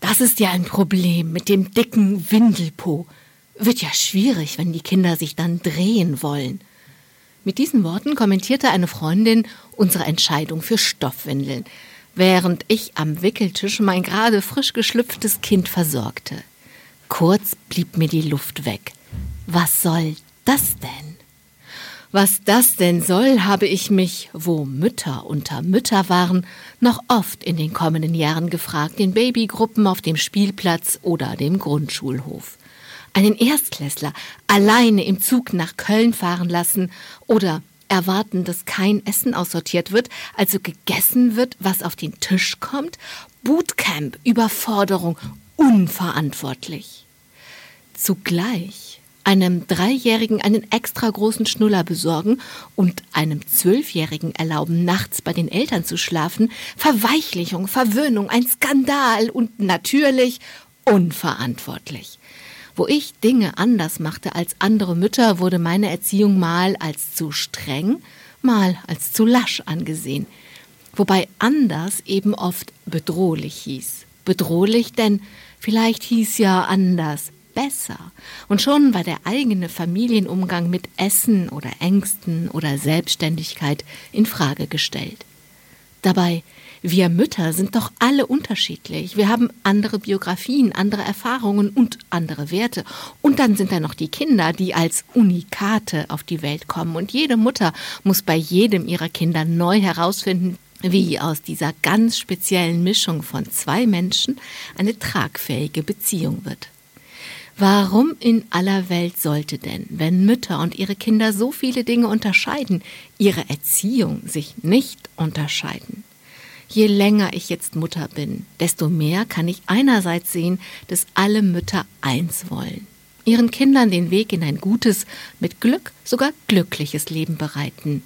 das ist ja ein Problem mit dem dicken Windelpo. Wird ja schwierig, wenn die Kinder sich dann drehen wollen. Mit diesen Worten kommentierte eine Freundin unsere Entscheidung für Stoffwindeln, während ich am Wickeltisch mein gerade frisch geschlüpftes Kind versorgte. Kurz blieb mir die Luft weg. Was soll das denn? Was das denn soll, habe ich mich, wo Mütter unter Mütter waren, noch oft in den kommenden Jahren gefragt, in Babygruppen auf dem Spielplatz oder dem Grundschulhof. Einen Erstklässler alleine im Zug nach Köln fahren lassen oder erwarten, dass kein Essen aussortiert wird, also gegessen wird, was auf den Tisch kommt? Bootcamp, Überforderung, unverantwortlich. Zugleich einem Dreijährigen einen extra großen Schnuller besorgen und einem Zwölfjährigen erlauben, nachts bei den Eltern zu schlafen, Verweichlichung, Verwöhnung, ein Skandal und natürlich unverantwortlich. Wo ich Dinge anders machte als andere Mütter, wurde meine Erziehung mal als zu streng, mal als zu lasch angesehen. Wobei anders eben oft bedrohlich hieß. Bedrohlich, denn vielleicht hieß ja anders besser. Und schon war der eigene Familienumgang mit Essen oder Ängsten oder Selbstständigkeit in Frage gestellt. Dabei, wir Mütter sind doch alle unterschiedlich. Wir haben andere Biografien, andere Erfahrungen und andere Werte. Und dann sind da noch die Kinder, die als Unikate auf die Welt kommen. Und jede Mutter muss bei jedem ihrer Kinder neu herausfinden, wie aus dieser ganz speziellen Mischung von zwei Menschen eine tragfähige Beziehung wird. Warum in aller Welt sollte denn, wenn Mütter und ihre Kinder so viele Dinge unterscheiden, ihre Erziehung sich nicht unterscheiden? Je länger ich jetzt Mutter bin, desto mehr kann ich einerseits sehen, dass alle Mütter eins wollen ihren Kindern den Weg in ein gutes, mit Glück sogar glückliches Leben bereiten.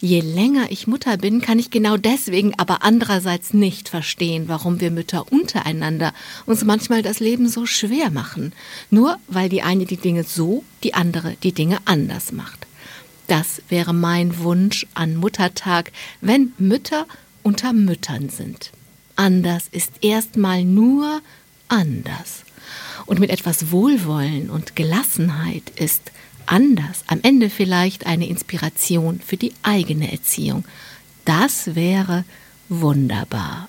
Je länger ich Mutter bin, kann ich genau deswegen aber andererseits nicht verstehen, warum wir Mütter untereinander uns manchmal das Leben so schwer machen, nur weil die eine die Dinge so, die andere die Dinge anders macht. Das wäre mein Wunsch an Muttertag, wenn Mütter unter Müttern sind. Anders ist erstmal nur anders. Und mit etwas Wohlwollen und Gelassenheit ist anders am Ende vielleicht eine Inspiration für die eigene Erziehung. Das wäre wunderbar.